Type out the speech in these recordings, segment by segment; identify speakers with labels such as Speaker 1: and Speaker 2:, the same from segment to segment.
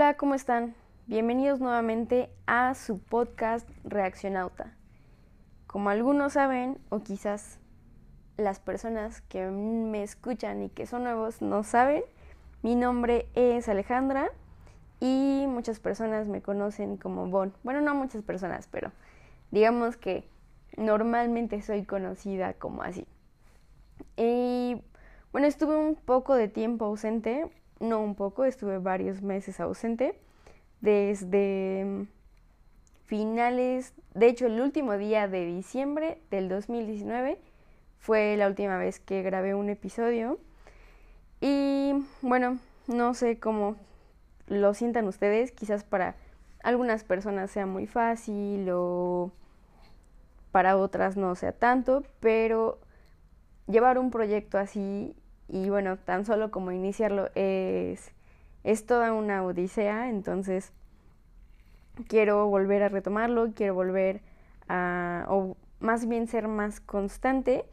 Speaker 1: Hola, ¿cómo están? Bienvenidos nuevamente a su podcast Reaccionauta. Como algunos saben, o quizás las personas que me escuchan y que son nuevos no saben, mi nombre es Alejandra y muchas personas me conocen como Bon. Bueno, no muchas personas, pero digamos que normalmente soy conocida como así. Y bueno, estuve un poco de tiempo ausente, no un poco, estuve varios meses ausente, desde finales, de hecho el último día de diciembre del 2019 fue la última vez que grabé un episodio. Y bueno, no sé cómo lo sientan ustedes, quizás para algunas personas sea muy fácil o para otras no sea tanto, pero llevar un proyecto así y bueno, tan solo como iniciarlo es, es toda una odisea, entonces quiero volver a retomarlo, quiero volver a, o más bien ser más constante.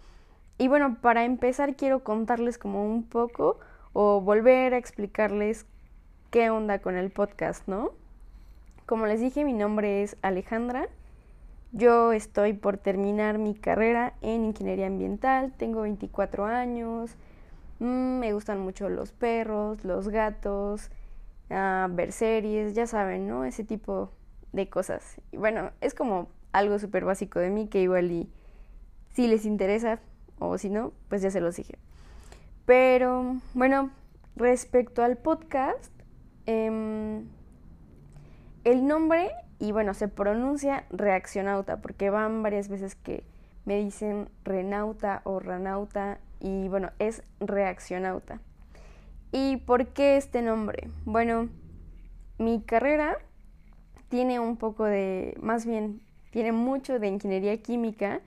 Speaker 1: Y bueno, para empezar quiero contarles como un poco o volver a explicarles qué onda con el podcast, ¿no? Como les dije, mi nombre es Alejandra. Yo estoy por terminar mi carrera en ingeniería ambiental, tengo 24 años, mm, me gustan mucho los perros, los gatos, uh, ver series, ya saben, ¿no? Ese tipo de cosas. Y bueno, es como algo súper básico de mí que igual y si les interesa o si no, pues ya se los dije. Pero bueno, respecto al podcast, eh, el nombre y bueno, se pronuncia reaccionauta porque van varias veces que me dicen renauta o ranauta y bueno, es reaccionauta. ¿Y por qué este nombre? Bueno, mi carrera tiene un poco de, más bien, tiene mucho de ingeniería química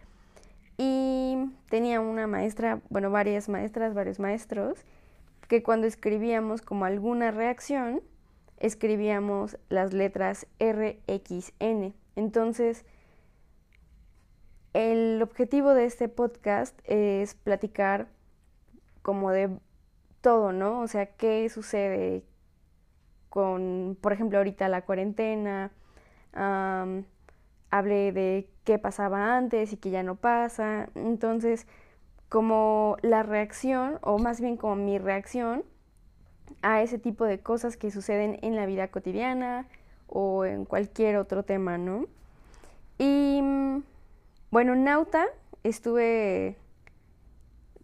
Speaker 1: y tenía una maestra, bueno, varias maestras, varios maestros, que cuando escribíamos como alguna reacción, escribíamos las letras RXN. Entonces, el objetivo de este podcast es platicar como de todo, ¿no? O sea, qué sucede con, por ejemplo, ahorita la cuarentena, hablé de qué pasaba antes y que ya no pasa. Entonces, como la reacción, o más bien como mi reacción a ese tipo de cosas que suceden en la vida cotidiana o en cualquier otro tema, ¿no? Y bueno, nauta estuve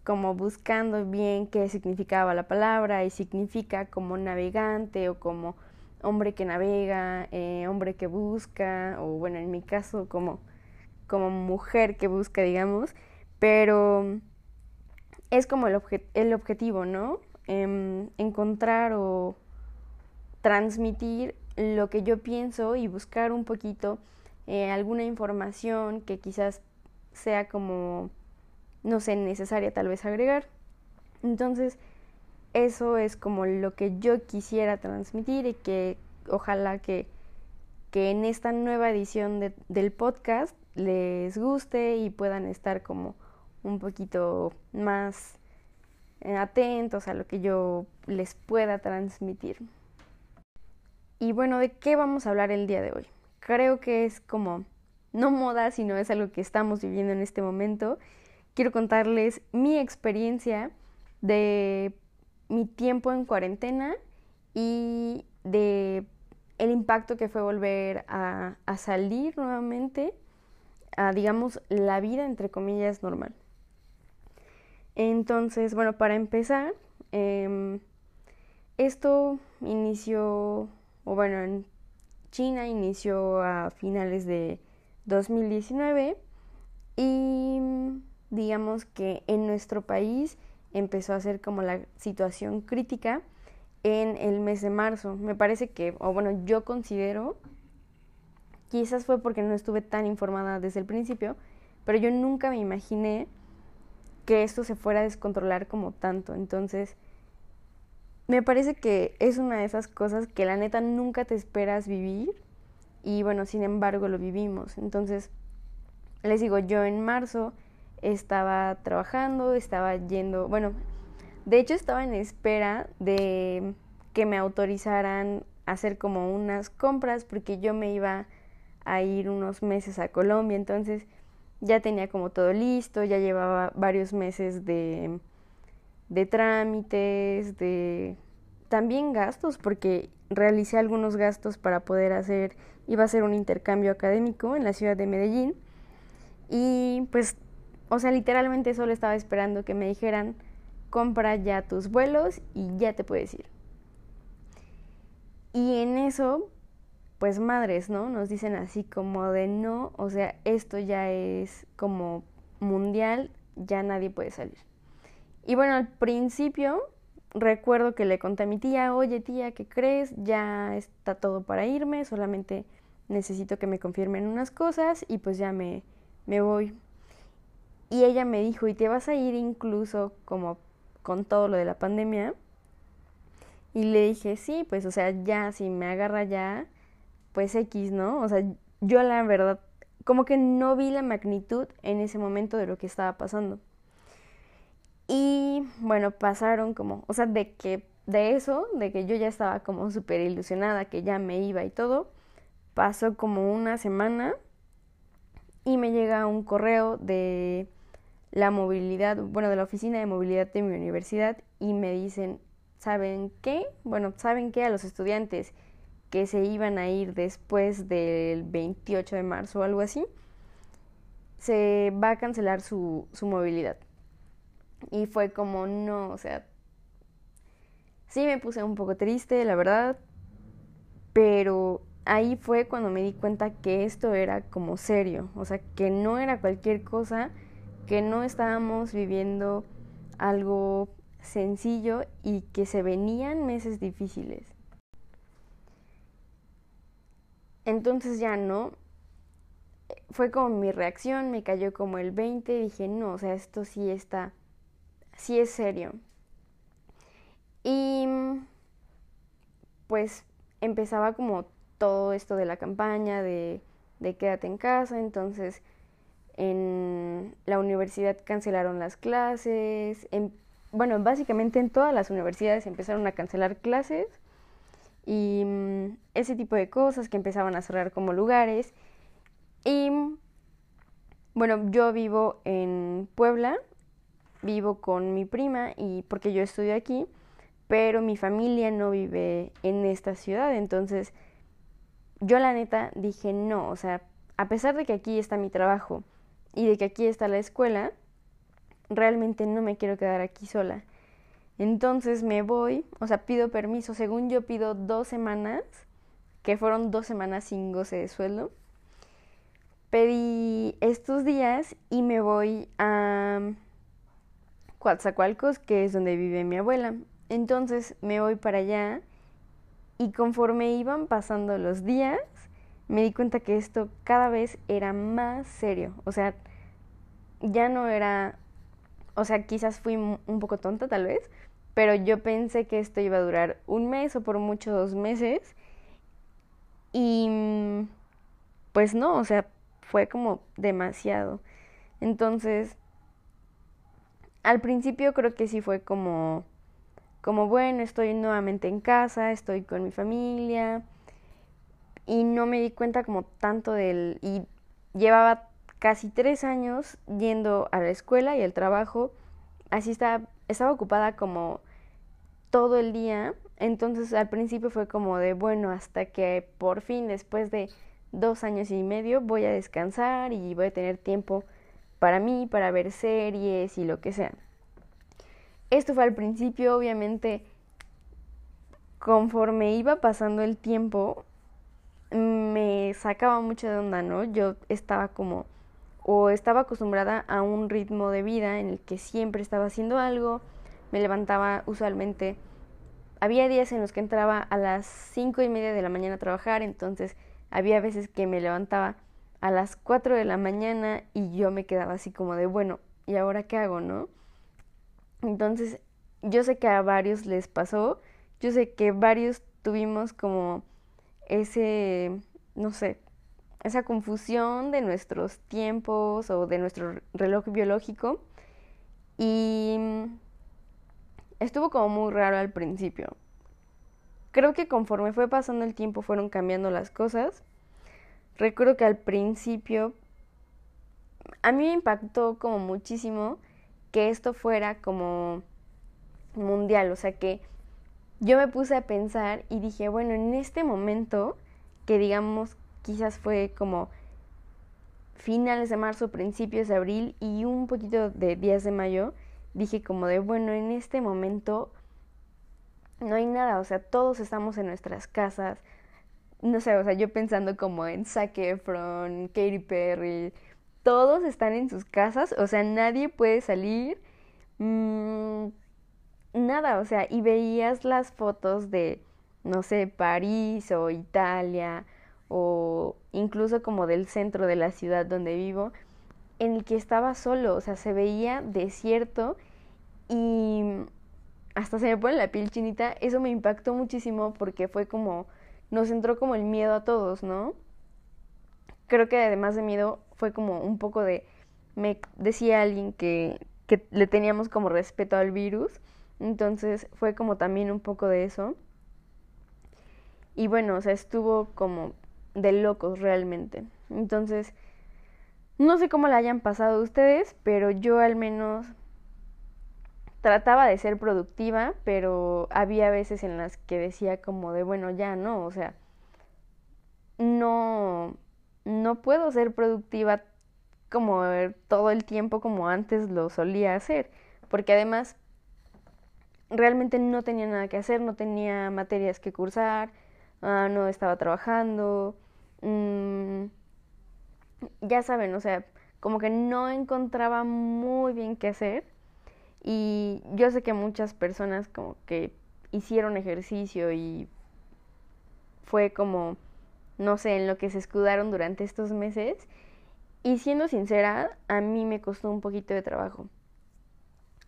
Speaker 1: como buscando bien qué significaba la palabra y significa como navegante o como hombre que navega, eh, hombre que busca, o bueno, en mi caso como, como mujer que busca, digamos, pero es como el, el objetivo, ¿no? Em, encontrar o transmitir lo que yo pienso y buscar un poquito eh, alguna información que quizás sea como, no sé, necesaria tal vez agregar. Entonces, eso es como lo que yo quisiera transmitir y que ojalá que, que en esta nueva edición del podcast les guste y puedan estar como un poquito más eh, atentos a lo que yo les pueda transmitir. Y bueno, ¿de qué vamos a hablar el día de hoy? Creo que es como no moda, sino es algo que estamos viviendo en este momento. Quiero contarles mi experiencia de mi tiempo en cuarentena y de el impacto que fue volver a, salir nuevamente a, digamos, la vida, entre comillas, normal. Entonces, bueno, para empezar, eh, esto inició, o bueno, en China inició a finales de 2019 y digamos que en nuestro país empezó a ser como la situación crítica en el mes de marzo. Me parece que, o bueno, yo considero, quizás fue porque no estuve tan informada desde el principio, pero yo nunca me imaginé que esto se fuera a descontrolar como tanto. Entonces, me parece que es una de esas cosas que la neta nunca te esperas vivir y bueno, sin embargo lo vivimos. Entonces, les digo, yo en marzo estaba trabajando, estaba yendo, bueno, de hecho estaba en espera de que me autorizaran hacer como unas compras porque yo me iba a ir unos meses a Colombia, entonces ya tenía como todo listo, ya llevaba varios meses de, de trámites, de también gastos, porque realicé algunos gastos para poder hacer, iba a hacer un intercambio académico en la ciudad de Medellín y pues, o sea, literalmente solo estaba esperando que me dijeran, compra ya tus vuelos y ya te puedes ir. Y en eso, pues madres, ¿no? Nos dicen así como de no, o sea, esto ya es como mundial, ya nadie puede salir. Y bueno, al principio recuerdo que le conté a mi tía, oye tía, ¿qué crees? Ya está todo para irme, solamente necesito que me confirmen unas cosas y pues ya me, me voy. Y ella me dijo, ¿y te vas a ir incluso como con todo lo de la pandemia? Y le dije, sí, pues o sea, ya, si me agarra ya, pues X, ¿no? O sea, yo la verdad, como que no vi la magnitud en ese momento de lo que estaba pasando. Y bueno, pasaron como, o sea, de que de eso, de que yo ya estaba como súper ilusionada, que ya me iba y todo, pasó como una semana y me llega un correo de la movilidad, bueno, de la oficina de movilidad de mi universidad y me dicen, ¿saben qué? Bueno, ¿saben qué? A los estudiantes que se iban a ir después del 28 de marzo o algo así, se va a cancelar su, su movilidad. Y fue como, no, o sea, sí me puse un poco triste, la verdad, pero ahí fue cuando me di cuenta que esto era como serio, o sea, que no era cualquier cosa, que no estábamos viviendo algo sencillo y que se venían meses difíciles. Entonces ya no, fue como mi reacción, me cayó como el 20, dije, no, o sea, esto sí está sí es serio. Y pues empezaba como todo esto de la campaña de, de quédate en casa, entonces en la universidad cancelaron las clases, bueno, básicamente en todas las universidades empezaron a cancelar clases y mm, ese tipo de cosas que empezaban a cerrar como lugares. Y bueno, yo vivo en Puebla, vivo con mi prima y porque yo estudio aquí, pero mi familia no vive en esta ciudad, entonces yo la neta dije no, o sea, a pesar de que aquí está mi trabajo y de que aquí está la escuela, realmente no me quiero quedar aquí sola. Entonces me voy, o sea, pido permiso, según yo pido dos semanas, que fueron dos semanas sin goce de sueldo. Pedí estos días y me voy a Coatzacoalcos, que es donde vive mi abuela. Entonces me voy para allá y conforme iban pasando los días, me di cuenta que esto cada vez era más serio. O sea, ya no era, o sea, quizás fui un poco tonta tal vez, pero yo pensé que esto iba a durar un mes o por mucho dos meses. Y pues no, o sea, fue como demasiado. Entonces, al principio creo que sí fue como, como bueno, estoy nuevamente en casa, estoy con mi familia y no me di cuenta como tanto del... y llevaba casi tres años yendo a la escuela y al trabajo, así estaba, estaba ocupada como todo el día, entonces al principio fue como de bueno, hasta que por fin después de dos años y medio voy a descansar y voy a tener tiempo para mí, para ver series y lo que sea. Esto fue al principio, obviamente, conforme iba pasando el tiempo, me sacaba mucho de onda, ¿no? Yo estaba como, o estaba acostumbrada a un ritmo de vida en el que siempre estaba haciendo algo, me levantaba usualmente, había días en los que entraba a las cinco y media de la mañana a trabajar, entonces había veces que me levantaba a las 4 de la mañana y yo me quedaba así como de, bueno, ¿y ahora qué hago, no? Entonces, yo sé que a varios les pasó, yo sé que varios tuvimos como ese, no sé, esa confusión de nuestros tiempos o de nuestro reloj biológico y estuvo como muy raro al principio. creo que conforme fue pasando el tiempo fueron cambiando las cosas. Recuerdo que al principio a mí me impactó como muchísimo que esto fuera como mundial, o sea que yo me puse a pensar y dije, bueno, en este momento, que digamos quizás fue como finales de marzo, principios de abril y un poquito de días de mayo, dije como de, bueno, en este momento no hay nada, o sea, todos estamos en nuestras casas, no sé, o sea, yo pensando como en Zac Efron, Katy Perry, todos están en sus casas, o sea, nadie puede salir, mm, nada, o sea, y veías las fotos de, no sé, París o Italia, o incluso como del centro de la ciudad donde vivo, en el que estaba solo, o sea, se veía desierto y hasta se me pone la piel chinita, eso me impactó muchísimo porque fue como, nos entró como el miedo a todos, ¿no? Creo que además de miedo fue como un poco de, me decía alguien que, que le teníamos como respeto al virus, entonces fue como también un poco de eso. Y bueno, o sea, estuvo como de locos realmente. Entonces, no sé cómo la hayan pasado ustedes, pero yo al menos trataba de ser productiva, pero había veces en las que decía como de, bueno, ya no, o sea, no, no puedo ser productiva como todo el tiempo como antes lo solía hacer, porque además realmente no tenía nada que hacer, no tenía materias que cursar, ah, no estaba trabajando, mm, ya saben, o sea, como que no encontraba muy bien qué hacer y yo sé que muchas personas como que hicieron ejercicio y fue como, no sé, en lo que se escudaron durante estos meses y siendo sincera, a mí me costó un poquito de trabajo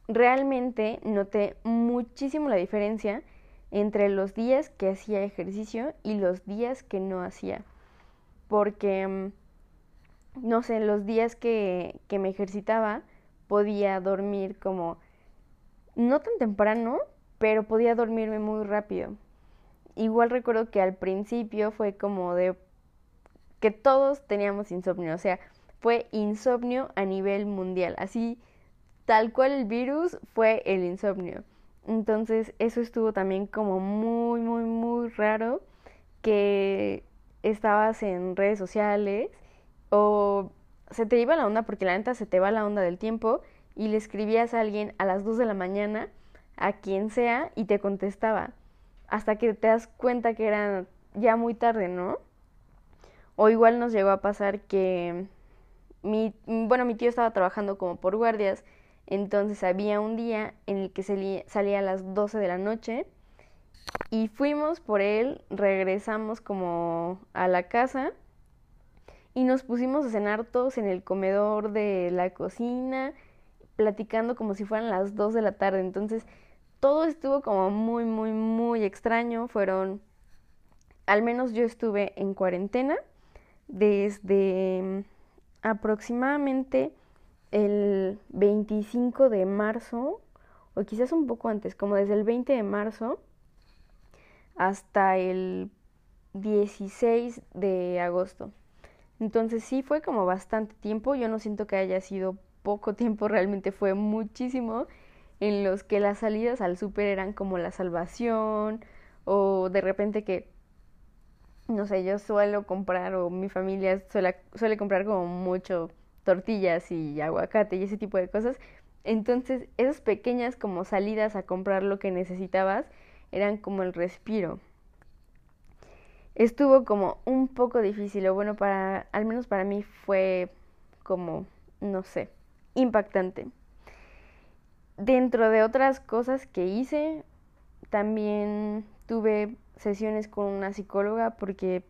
Speaker 1: realmente noté muchísimo la diferencia entre los días que hacía ejercicio y los días que no hacía. Porque, mm, no sé, los días que, que me ejercitaba podía dormir como, no tan temprano, pero podía dormirme muy rápido. Igual recuerdo que al principio fue como de que todos teníamos insomnio, o sea, fue insomnio a nivel mundial, así tal cual el virus fue el insomnio. Entonces eso estuvo también como muy, muy, muy raro que estabas en redes sociales o se te iba la onda porque la neta se te va la onda del tiempo y le escribías a alguien a las 2 de la mañana, a quien sea, y te contestaba. Hasta que te das cuenta que era ya muy tarde, ¿no? O igual nos llegó a pasar que mi, bueno, mi tío estaba trabajando como por guardias entonces había un día en el que salía a las 12 de la noche y fuimos por él, regresamos como a la casa y nos pusimos a cenar todos en el comedor de la cocina, platicando como si fueran las 2 de la tarde. Entonces todo estuvo como muy, muy, muy extraño. Fueron, al menos yo estuve en cuarentena desde aproximadamente el 25 de marzo, o quizás un poco antes, como desde el 20 de marzo hasta el 16 de agosto. Entonces sí fue como bastante tiempo, yo no siento que haya sido poco tiempo, realmente fue muchísimo en los que las salidas al súper eran como la salvación o de repente que no sé, yo suelo comprar o mi familia suele, suele comprar como mucho tortillas y aguacate y ese tipo de cosas. Entonces, esas pequeñas como salidas a comprar lo que necesitabas eran como el respiro. Estuvo como un poco difícil, o bueno, para al menos para mí fue como, no sé, impactante. Dentro de otras cosas que hice, también tuve sesiones con una psicóloga porque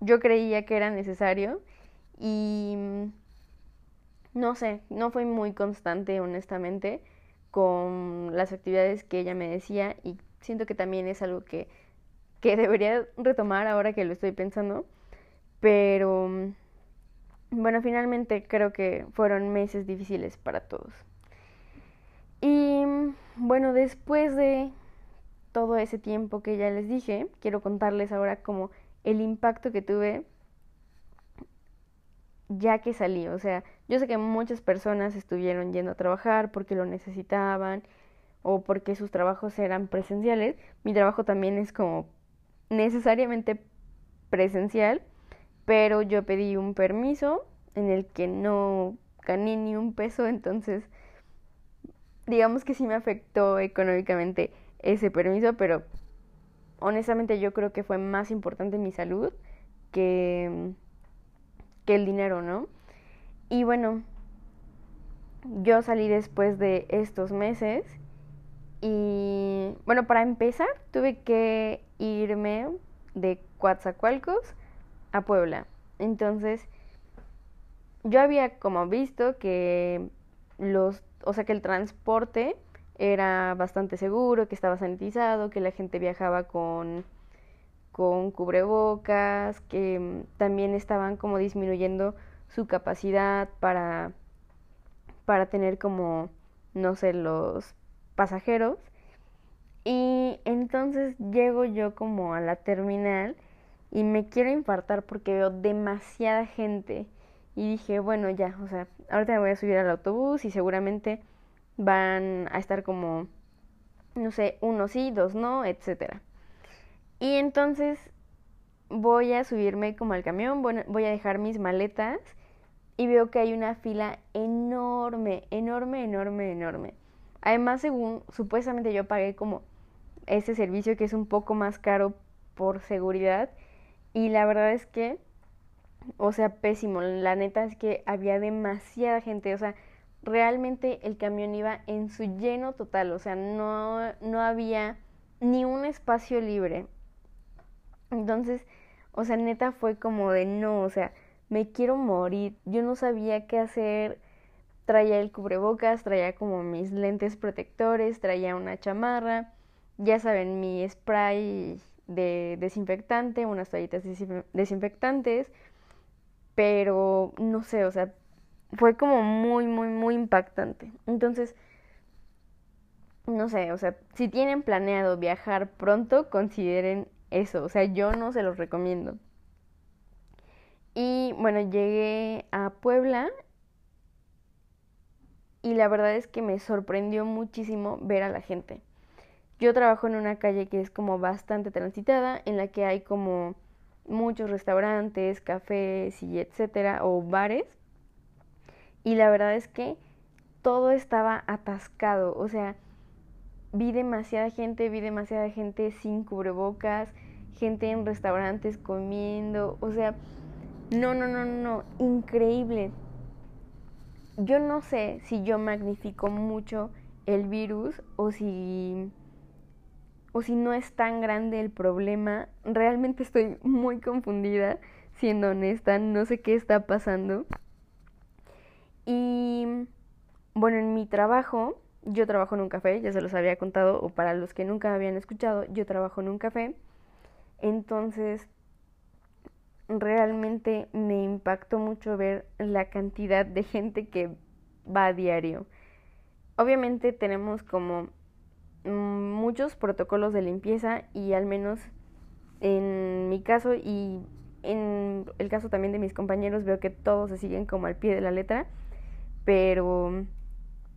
Speaker 1: yo creía que era necesario y no sé, no fui muy constante honestamente con las actividades que ella me decía y siento que también es algo que, que debería retomar ahora que lo estoy pensando, pero bueno, finalmente creo que fueron meses difíciles para todos. Y bueno, después de todo ese tiempo que ya les dije, quiero contarles ahora como el impacto que tuve ya que salí. O sea, yo sé que muchas personas estuvieron yendo a trabajar porque lo necesitaban o porque sus trabajos eran presenciales. Mi trabajo también es como necesariamente presencial, pero yo pedí un permiso en el que no gané ni un peso, entonces digamos que sí me afectó económicamente ese permiso, pero honestamente yo creo que fue más importante mi salud que, que el dinero, ¿no? Y bueno, yo salí después de estos meses y bueno, para empezar tuve que irme de Coatzacoalcos a Puebla. Entonces, yo había como visto que los, o sea, que el transporte era bastante seguro, que estaba sanitizado, que la gente viajaba con con cubrebocas, que también estaban como disminuyendo su capacidad para para tener como no sé, los pasajeros. Y entonces llego yo como a la terminal y me quiero infartar porque veo demasiada gente. Y dije, bueno, ya, o sea, ahorita me voy a subir al autobús y seguramente van a estar como, no sé, uno sí, dos no, etcétera. Y entonces voy a subirme como al camión, voy a dejar mis maletas y veo que hay una fila enorme, enorme, enorme, enorme. Además, según supuestamente yo pagué como ese servicio que es un poco más caro por seguridad y la verdad es que, o sea, pésimo. La neta es que había demasiada gente. O sea, realmente el camión iba en su lleno total. O sea, no, no había ni un espacio libre. Entonces, o sea, neta fue como de no, o sea, me quiero morir. Yo no sabía qué hacer. Traía el cubrebocas, traía como mis lentes protectores, traía una chamarra, ya saben, mi spray de desinfectante, unas toallitas desinfectantes, pero no sé, o sea, fue como muy, muy, muy impactante. Entonces, no sé, o sea, si tienen planeado viajar pronto, consideren eso, o sea, yo no se los recomiendo. Y bueno, llegué a Puebla y la verdad es que me sorprendió muchísimo ver a la gente. Yo trabajo en una calle que es como bastante transitada, en la que hay como muchos restaurantes, cafés y etcétera, o bares. Y la verdad es que todo estaba atascado, o sea, vi demasiada gente, vi demasiada gente sin cubrebocas, gente en restaurantes comiendo, o sea, no, no, no, no, increíble. Yo no sé si yo magnifico mucho el virus o si o si no es tan grande el problema. Realmente estoy muy confundida, siendo honesta, no sé qué está pasando. Y bueno, en mi trabajo, yo trabajo en un café, ya se los había contado, o para los que nunca habían escuchado, yo trabajo en un café. Entonces, realmente me impactó mucho ver la cantidad de gente que va a diario. Obviamente tenemos como muchos protocolos de limpieza y al menos en mi caso y en el caso también de mis compañeros veo que todos se siguen como al pie de la letra, pero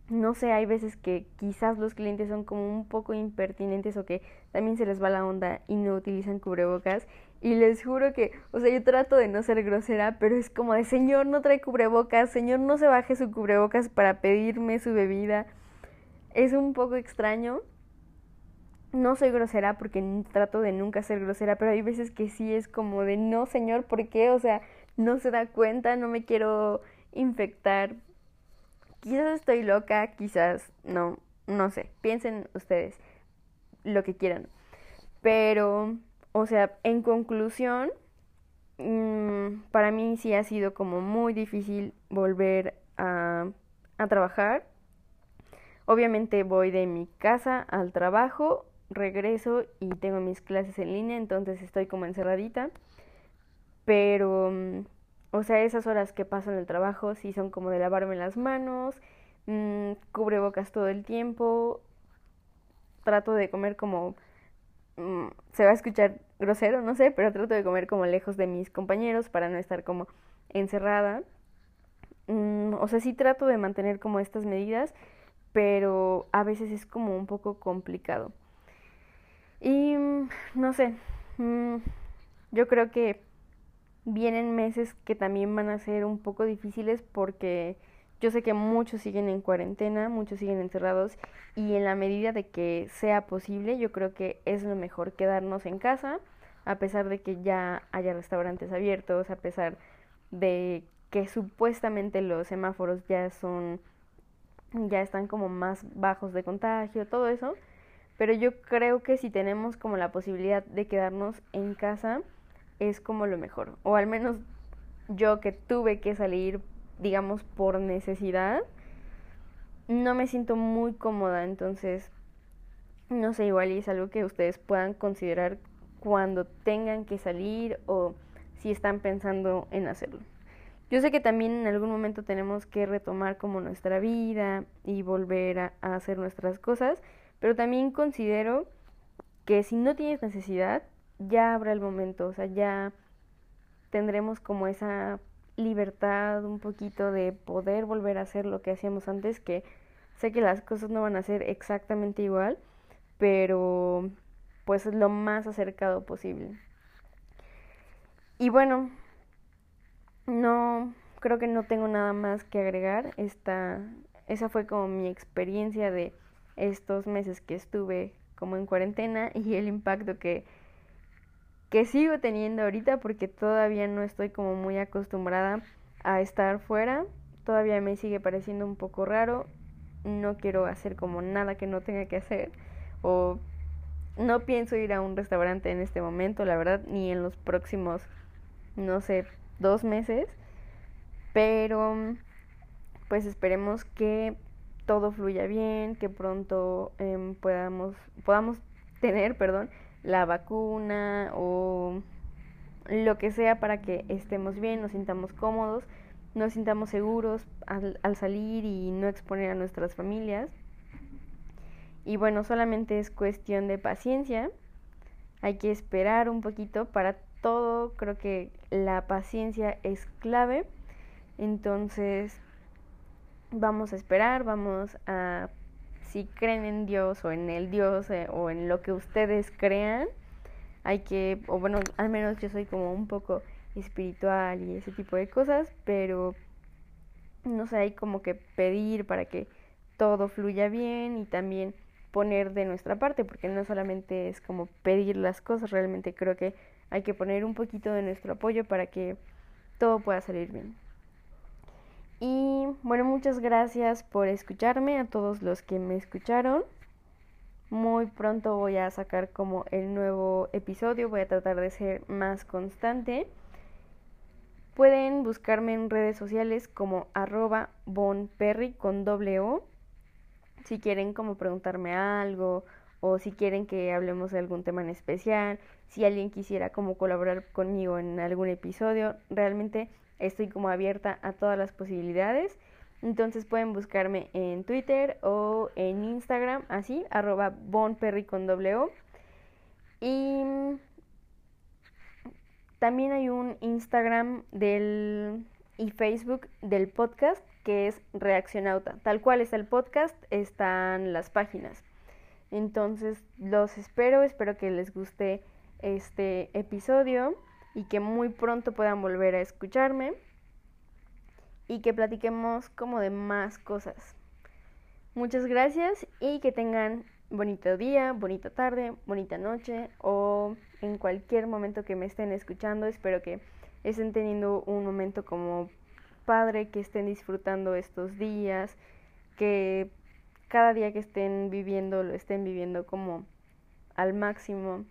Speaker 1: no sé, hay veces que quizás los clientes son como un poco impertinentes o que también se les va la onda y no utilizan cubrebocas. Y les juro que, o sea, yo trato de no ser grosera, pero es como de, señor, no trae cubrebocas, señor, no se baje su cubrebocas para pedirme su bebida. Es un poco extraño, no soy grosera porque trato de nunca ser grosera, pero hay veces que sí es como de no, señor, ¿por qué? O sea, no se da cuenta, no me quiero infectar. Quizás estoy loca, quizás no, no sé. Piensen ustedes lo que quieran. Pero, o sea, en conclusión, mm, para mí sí ha sido como muy difícil volver a, a trabajar. Obviamente voy de mi casa al trabajo regreso y tengo mis clases en línea, entonces estoy como encerradita. Pero, mm, o sea, esas horas que paso en el trabajo sí son como de lavarme las manos, mmm, cubre bocas todo el tiempo, trato de comer como mm, se va a escuchar grosero, no sé, pero trato de comer como lejos de mis compañeros para no estar como encerrada. Mm, o sea, sí trato de mantener como estas medidas, pero a veces es como un poco complicado. Y mm, no sé, yo creo que vienen meses que también van a ser un poco difíciles porque yo sé que muchos siguen en cuarentena, muchos siguen encerrados y en la medida de que sea posible, yo creo que es lo mejor quedarnos en casa, a pesar de que ya haya restaurantes abiertos, a pesar de que supuestamente los semáforos ya son ya están como más bajos de contagio, todo eso, pero yo creo que si tenemos como la posibilidad de quedarnos en casa es como lo mejor, o al menos yo que tuve que salir digamos, por necesidad, no me siento muy cómoda, entonces, no sé, igual es algo que ustedes puedan considerar cuando tengan que salir o si están pensando en hacerlo. Yo sé que también en algún momento tenemos que retomar como nuestra vida y volver a, a hacer nuestras cosas, pero también considero que si no tienes necesidad, ya habrá el momento, o sea, ya tendremos como esa libertad, un poquito de poder volver a hacer lo que hacíamos antes, que sé que las cosas no van a ser exactamente igual, pero pues lo más acercado posible. Y bueno, no creo que no tengo nada más que agregar. Esta, esa fue como mi experiencia de estos meses que estuve como en cuarentena y el impacto que que sigo teniendo ahorita porque todavía no estoy como muy acostumbrada a estar fuera. Todavía me sigue pareciendo un poco raro. No quiero hacer como nada que no tenga que hacer. O no pienso ir a un restaurante en este momento, la verdad, ni en los próximos, no sé, dos meses. Pero pues esperemos que todo fluya bien, que pronto em, podamos, podamos tener, perdón, la vacuna o lo que sea para que estemos bien, nos sintamos cómodos, nos sintamos seguros al, salir y no exponer a nuestras familias. Y bueno, solamente es cuestión de paciencia. Hay que esperar un poquito para todo. Creo que la paciencia es clave. Entonces, vamos a esperar, vamos a si creen en Dios o en el Dios eh, o en lo que ustedes crean, hay que, o bueno, al menos yo soy como un poco espiritual y ese tipo de cosas, pero no sé, hay como que pedir para que todo fluya bien y también poner de nuestra parte, porque no solamente es como pedir las cosas, realmente creo que hay que poner un poquito de nuestro apoyo para que todo pueda salir bien. Y bueno, muchas gracias por escucharme, a todos los que me escucharon. Muy pronto voy a sacar como el nuevo episodio, voy a tratar de ser más constante. Pueden buscarme en redes sociales como arroba bonperry con doble O. Si quieren como preguntarme algo o si quieren que hablemos de algún tema en especial, si alguien quisiera como colaborar conmigo en algún episodio, realmente estoy como abierta a todas las posibilidades. Entonces pueden buscarme en Twitter o en Instagram, así, arroba bonperry con doble. Y también hay un Instagram del, y Facebook del podcast que es Reaccionauta. Tal cual es el podcast, están las páginas. Entonces los espero, espero que les guste este episodio y que muy pronto puedan volver a escucharme y que platiquemos como de más cosas. Muchas gracias y que tengan bonito día, bonita tarde, bonita noche o en cualquier momento que me estén escuchando. Espero que estén teniendo un momento como padre, que estén disfrutando estos días, que cada día que estén viviendo lo estén viviendo como al máximo.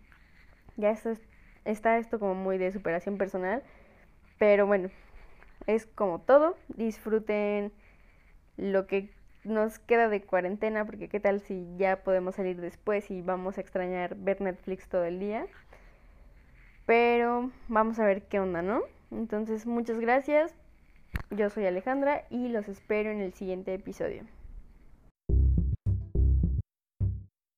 Speaker 1: Ya esto es está esto como muy de superación personal, pero bueno, es como todo, disfruten lo que nos queda de cuarentena, porque qué tal si ya podemos salir después y vamos a extrañar ver Netflix todo el día. Pero vamos a ver qué onda, ¿no? Entonces, muchas gracias. Yo soy Alejandra y los espero en el siguiente episodio.